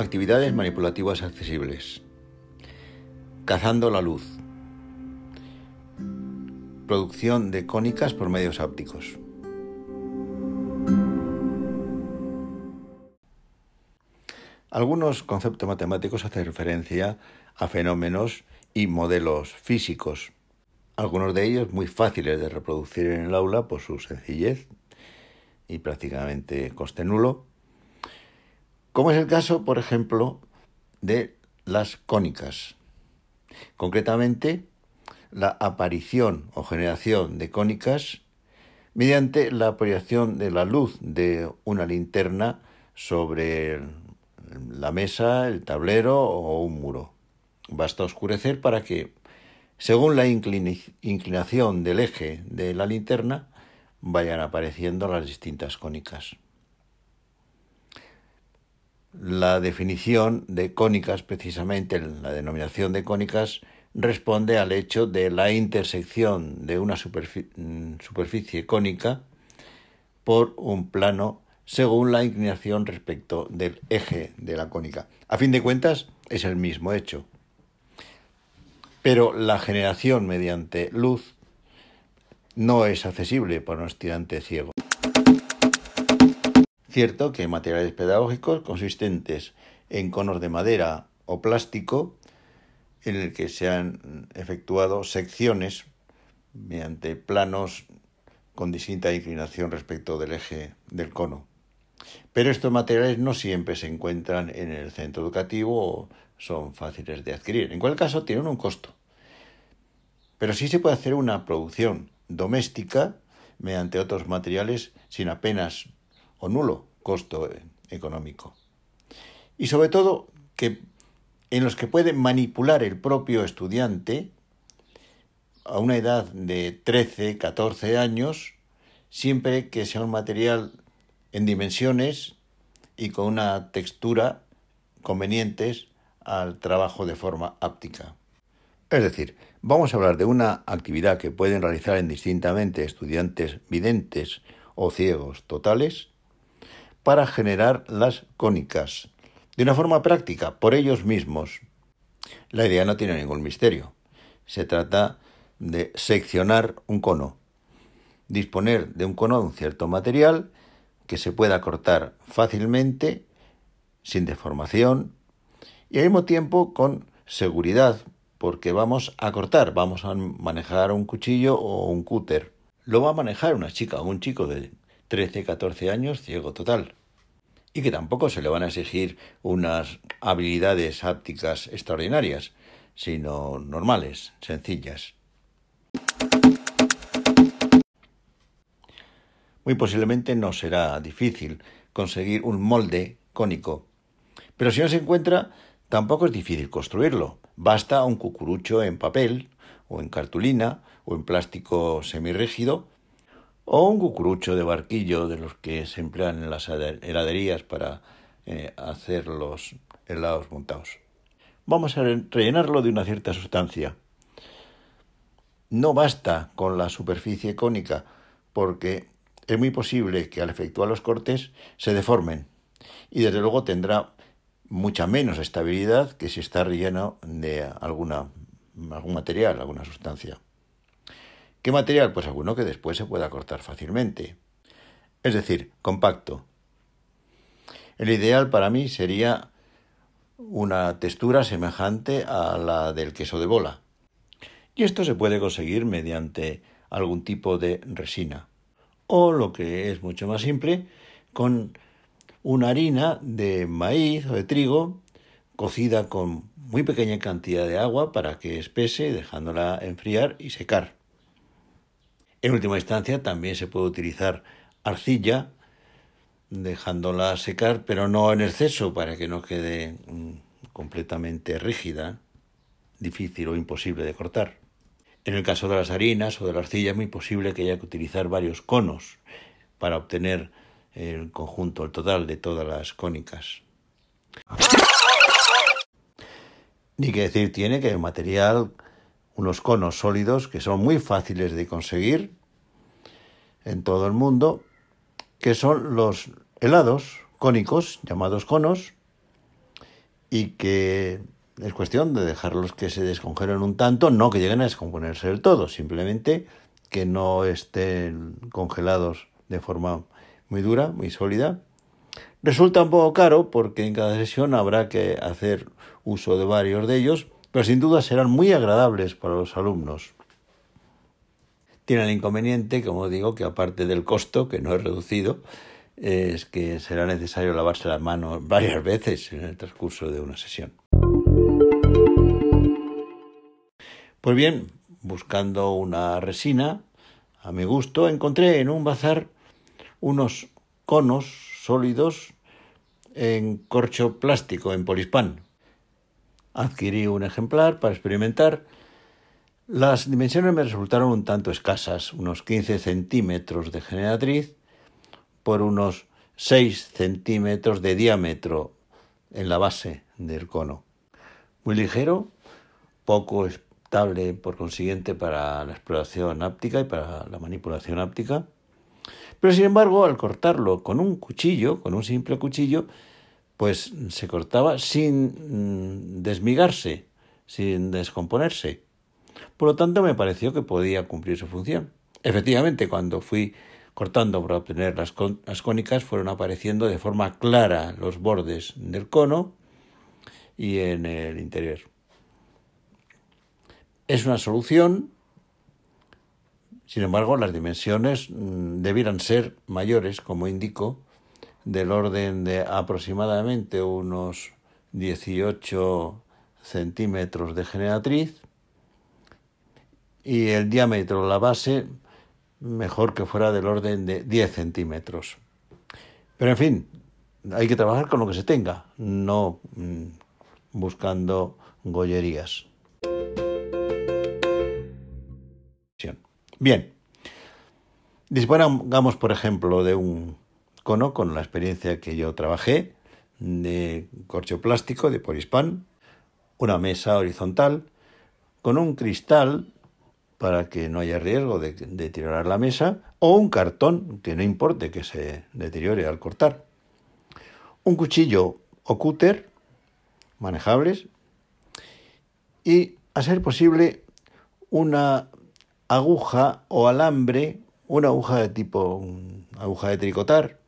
Actividades manipulativas accesibles. Cazando la luz. Producción de cónicas por medios ópticos. Algunos conceptos matemáticos hacen referencia a fenómenos y modelos físicos, algunos de ellos muy fáciles de reproducir en el aula por su sencillez y prácticamente coste nulo, como es el caso, por ejemplo, de las cónicas. Concretamente, la aparición o generación de cónicas mediante la proyección de la luz de una linterna sobre la mesa, el tablero o un muro. Basta oscurecer para que, según la inclinación del eje de la linterna, vayan apareciendo las distintas cónicas. La definición de cónicas, precisamente la denominación de cónicas, responde al hecho de la intersección de una mm, superficie cónica por un plano según la inclinación respecto del eje de la cónica. A fin de cuentas, es el mismo hecho. Pero la generación mediante luz no es accesible para un estudiante ciego. Cierto que materiales pedagógicos consistentes en conos de madera o plástico en el que se han efectuado secciones mediante planos con distinta inclinación respecto del eje del cono. Pero estos materiales no siempre se encuentran en el centro educativo o son fáciles de adquirir. En cualquier caso, tienen un costo. Pero sí se puede hacer una producción doméstica mediante otros materiales sin apenas o nulo costo económico. Y sobre todo que en los que puede manipular el propio estudiante a una edad de 13, 14 años, siempre que sea un material en dimensiones y con una textura convenientes al trabajo de forma áptica. Es decir, vamos a hablar de una actividad que pueden realizar indistintamente estudiantes videntes o ciegos totales para generar las cónicas de una forma práctica por ellos mismos. La idea no tiene ningún misterio. Se trata de seccionar un cono, disponer de un cono de un cierto material que se pueda cortar fácilmente, sin deformación y al mismo tiempo con seguridad, porque vamos a cortar, vamos a manejar un cuchillo o un cúter. Lo va a manejar una chica o un chico de 13, 14 años, ciego total. Y que tampoco se le van a exigir unas habilidades ápticas extraordinarias, sino normales, sencillas. Muy posiblemente no será difícil conseguir un molde cónico, pero si no se encuentra, tampoco es difícil construirlo. Basta un cucurucho en papel, o en cartulina, o en plástico semirrígido, o un cucurucho de barquillo de los que se emplean en las heladerías para eh, hacer los helados montados. Vamos a rellenarlo de una cierta sustancia. No basta con la superficie cónica, porque es muy posible que al efectuar los cortes se deformen y desde luego tendrá mucha menos estabilidad que si está relleno de alguna, algún material, alguna sustancia. ¿Qué material? Pues alguno que después se pueda cortar fácilmente. Es decir, compacto. El ideal para mí sería una textura semejante a la del queso de bola. Y esto se puede conseguir mediante algún tipo de resina o lo que es mucho más simple, con una harina de maíz o de trigo cocida con muy pequeña cantidad de agua para que espese, dejándola enfriar y secar. En última instancia también se puede utilizar arcilla, dejándola secar, pero no en exceso para que no quede mm, completamente rígida, difícil o imposible de cortar. En el caso de las harinas o de la arcilla es muy posible que haya que utilizar varios conos para obtener el conjunto, el total de todas las cónicas. Ni que decir tiene que el material, unos conos sólidos que son muy fáciles de conseguir en todo el mundo, que son los helados cónicos, llamados conos, y que es cuestión de dejarlos que se descongelen un tanto, no que lleguen a descomponerse del todo, simplemente que no estén congelados de forma muy dura, muy sólida. Resulta un poco caro porque en cada sesión habrá que hacer uso de varios de ellos, pero sin duda serán muy agradables para los alumnos. Tiene el inconveniente, como digo, que aparte del costo, que no es reducido, es que será necesario lavarse las manos varias veces en el transcurso de una sesión. Pues bien, buscando una resina, a mi gusto, encontré en un bazar unos conos sólidos en corcho plástico, en polispán. Adquirí un ejemplar para experimentar. Las dimensiones me resultaron un tanto escasas, unos 15 centímetros de generatriz por unos 6 centímetros de diámetro en la base del cono. Muy ligero, poco estable por consiguiente para la exploración áptica y para la manipulación áptica. Pero sin embargo, al cortarlo con un cuchillo, con un simple cuchillo, pues se cortaba sin mm, desmigarse, sin descomponerse. Por lo tanto, me pareció que podía cumplir su función. Efectivamente, cuando fui cortando para obtener las, las cónicas, fueron apareciendo de forma clara los bordes del cono y en el interior. Es una solución, sin embargo, las dimensiones mm, debieran ser mayores, como indico, del orden de aproximadamente unos 18 centímetros de generatriz y el diámetro de la base mejor que fuera del orden de 10 centímetros. Pero en fin, hay que trabajar con lo que se tenga, no mm, buscando gollerías. Bien, dispongamos, por ejemplo, de un cono con la experiencia que yo trabajé de corcho plástico, de polispán, una mesa horizontal, con un cristal para que no haya riesgo de deteriorar la mesa, o un cartón que no importe que se deteriore al cortar. Un cuchillo o cúter manejables y, a ser posible, una aguja o alambre, una aguja de tipo aguja de tricotar,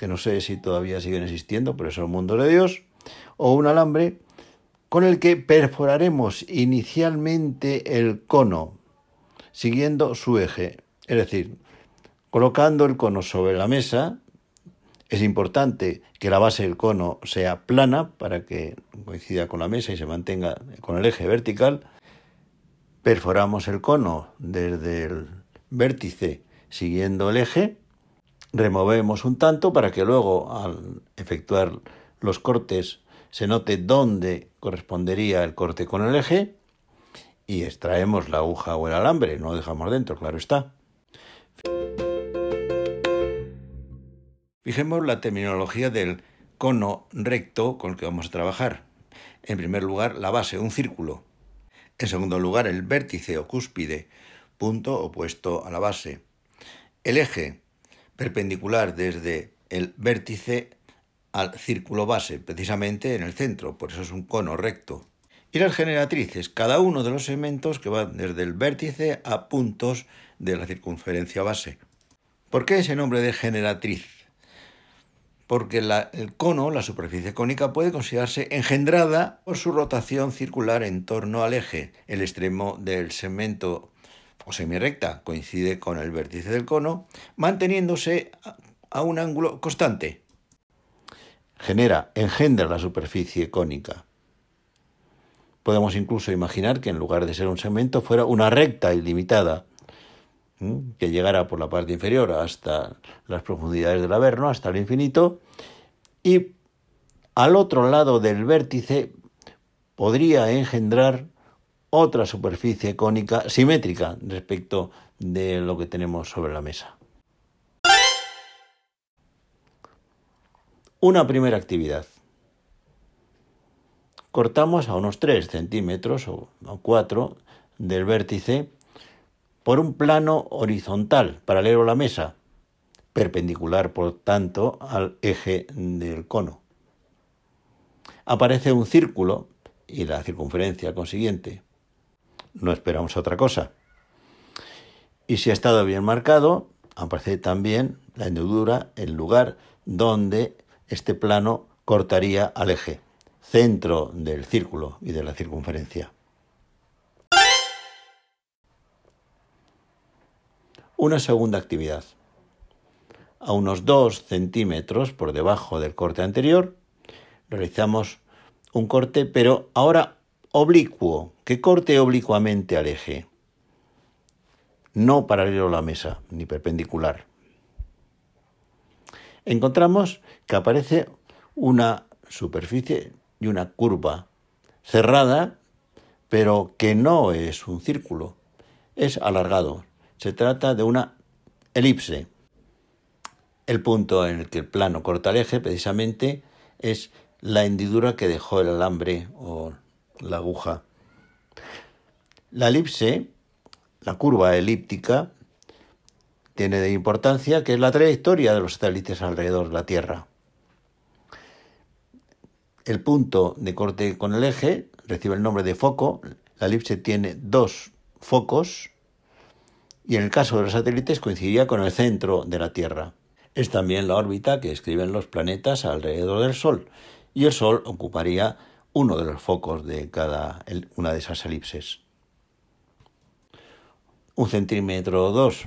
que no sé si todavía siguen existiendo, pero eso es el mundo de Dios, o un alambre con el que perforaremos inicialmente el cono, siguiendo su eje, es decir, colocando el cono sobre la mesa, es importante que la base del cono sea plana para que coincida con la mesa y se mantenga con el eje vertical. Perforamos el cono desde el vértice siguiendo el eje. Removemos un tanto para que luego al efectuar los cortes se note dónde correspondería el corte con el eje y extraemos la aguja o el alambre, no lo dejamos dentro, claro está. Fijemos la terminología del cono recto con el que vamos a trabajar. En primer lugar, la base, un círculo. En segundo lugar, el vértice o cúspide, punto opuesto a la base. El eje, perpendicular desde el vértice al círculo base, precisamente en el centro, por eso es un cono recto. Y las generatrices, cada uno de los segmentos que van desde el vértice a puntos de la circunferencia base. ¿Por qué ese nombre de generatriz? porque el cono, la superficie cónica, puede considerarse engendrada por su rotación circular en torno al eje. El extremo del segmento o semirecta coincide con el vértice del cono, manteniéndose a un ángulo constante. Genera, engendra la superficie cónica. Podemos incluso imaginar que en lugar de ser un segmento fuera una recta ilimitada, que llegara por la parte inferior hasta las profundidades del Averno, hasta el infinito, y al otro lado del vértice podría engendrar otra superficie cónica simétrica respecto de lo que tenemos sobre la mesa. Una primera actividad. Cortamos a unos 3 centímetros o 4 del vértice por un plano horizontal, paralelo a la mesa, perpendicular, por tanto, al eje del cono. aparece un círculo y la circunferencia consiguiente. No esperamos otra cosa. Y si ha estado bien marcado, aparece también la hendidura, el lugar donde este plano cortaría al eje, centro del círculo y de la circunferencia. Una segunda actividad. A unos 2 centímetros por debajo del corte anterior, realizamos un corte, pero ahora oblicuo, que corte oblicuamente al eje, no paralelo a la mesa, ni perpendicular. Encontramos que aparece una superficie y una curva cerrada, pero que no es un círculo, es alargado. Se trata de una elipse. El punto en el que el plano corta el eje precisamente es la hendidura que dejó el alambre o la aguja. La elipse, la curva elíptica, tiene de importancia que es la trayectoria de los satélites alrededor de la Tierra. El punto de corte con el eje recibe el nombre de foco. La elipse tiene dos focos y en el caso de los satélites coincidiría con el centro de la Tierra. Es también la órbita que describen los planetas alrededor del Sol y el Sol ocuparía uno de los focos de cada una de esas elipses. Un centímetro o dos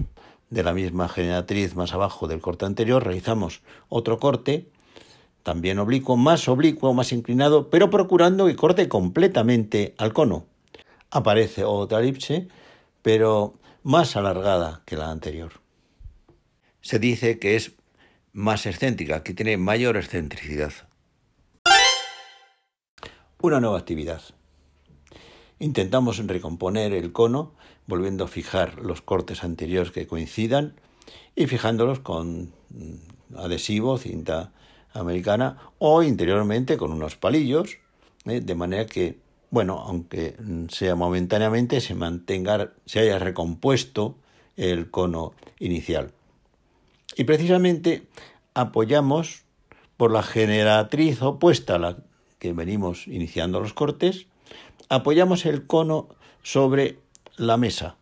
de la misma generatriz más abajo del corte anterior realizamos otro corte, también oblicuo, más oblicuo, más inclinado, pero procurando que corte completamente al cono. Aparece otra elipse, pero más alargada que la anterior. Se dice que es más excéntrica, que tiene mayor excentricidad una nueva actividad. Intentamos recomponer el cono volviendo a fijar los cortes anteriores que coincidan y fijándolos con mm, adhesivo, cinta americana o interiormente con unos palillos, ¿eh? de manera que, bueno, aunque sea momentáneamente, se mantenga, se haya recompuesto el cono inicial. Y precisamente apoyamos por la generatriz opuesta a la que venimos iniciando los cortes, apoyamos el cono sobre la mesa.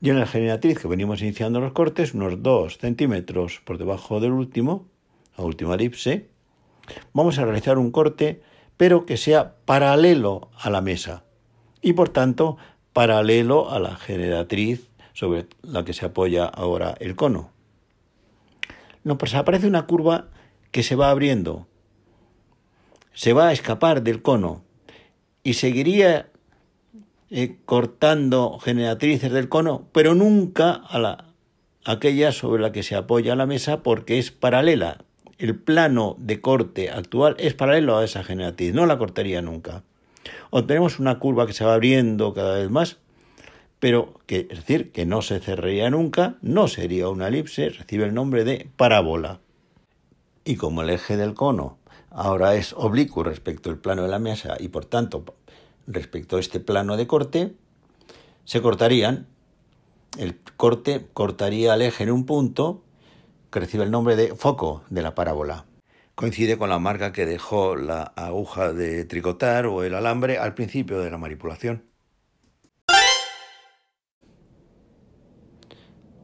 Y en la generatriz que venimos iniciando los cortes, unos 2 centímetros por debajo del último, la última elipse, vamos a realizar un corte, pero que sea paralelo a la mesa y por tanto paralelo a la generatriz sobre la que se apoya ahora el cono. Nos aparece una curva que se va abriendo se va a escapar del cono y seguiría eh, cortando generatrices del cono, pero nunca a la aquella sobre la que se apoya la mesa porque es paralela. El plano de corte actual es paralelo a esa generatriz, no la cortaría nunca. Obtenemos una curva que se va abriendo cada vez más, pero es decir, que no se cerraría nunca, no sería una elipse, recibe el nombre de parábola. Y como el eje del cono ahora es oblicuo respecto al plano de la mesa y por tanto respecto a este plano de corte, se cortarían, el corte cortaría el eje en un punto que recibe el nombre de foco de la parábola. Coincide con la marca que dejó la aguja de tricotar o el alambre al principio de la manipulación.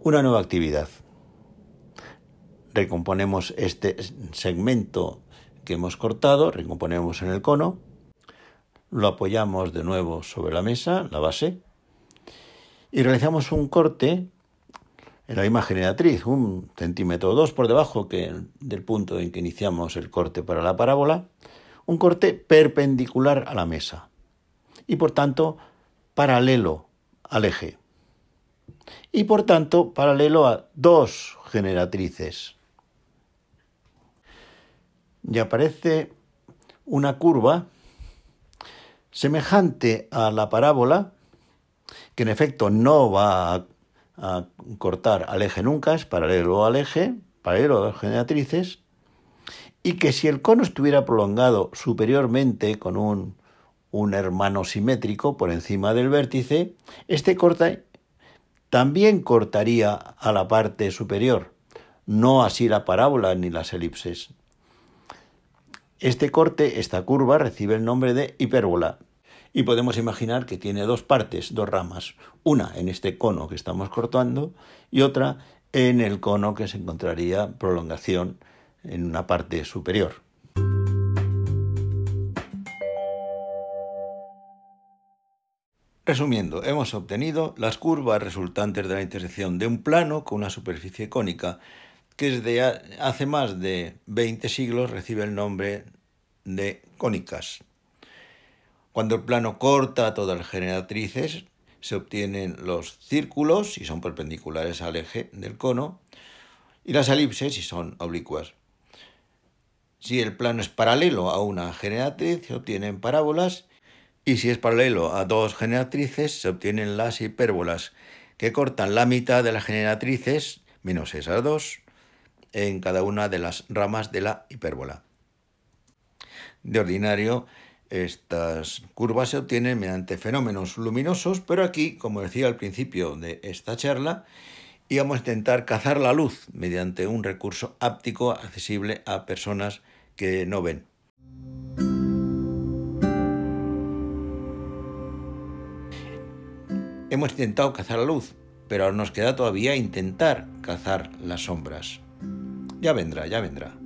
Una nueva actividad. Recomponemos este segmento que hemos cortado, recomponemos en el cono, lo apoyamos de nuevo sobre la mesa, la base, y realizamos un corte en la misma generatriz, un centímetro o dos por debajo que del punto en que iniciamos el corte para la parábola, un corte perpendicular a la mesa y por tanto paralelo al eje. Y por tanto paralelo a dos generatrices y aparece una curva semejante a la parábola, que en efecto no va a, cortar al eje nunca, es paralelo al eje, paralelo a las generatrices, y que si el cono estuviera prolongado superiormente con un, un hermano simétrico por encima del vértice, este corte también cortaría a la parte superior, no así la parábola ni las elipses. Este corte, esta curva, recibe el nombre de hipérbola. Y podemos imaginar que tiene dos partes, dos ramas. Una en este cono que estamos cortando y otra en el cono que se encontraría prolongación en una parte superior. Resumiendo, hemos obtenido las curvas resultantes de la intersección de un plano con una superficie cónica que desde hace más de 20 siglos recibe el nombre de cónicas. Cuando el plano corta todas las generatrices, se obtienen los círculos, si son perpendiculares al eje del cono, y las elipses, si son oblicuas. Si el plano es paralelo a una generatriz, se obtienen parábolas y si es paralelo a dos generatrices, se obtienen las hipérbolas, que cortan la mitad de las generatrices, menos esas dos, en cada una de las ramas de la hipérbola. De ordinario, estas curvas se obtienen mediante fenómenos luminosos, pero aquí, como decía al principio de esta charla, íbamos a intentar cazar la luz mediante un recurso áptico accesible a personas que no ven. Hemos intentado cazar la luz, pero nos queda todavía intentar cazar las sombras. Ya vendrá, ya vendrá.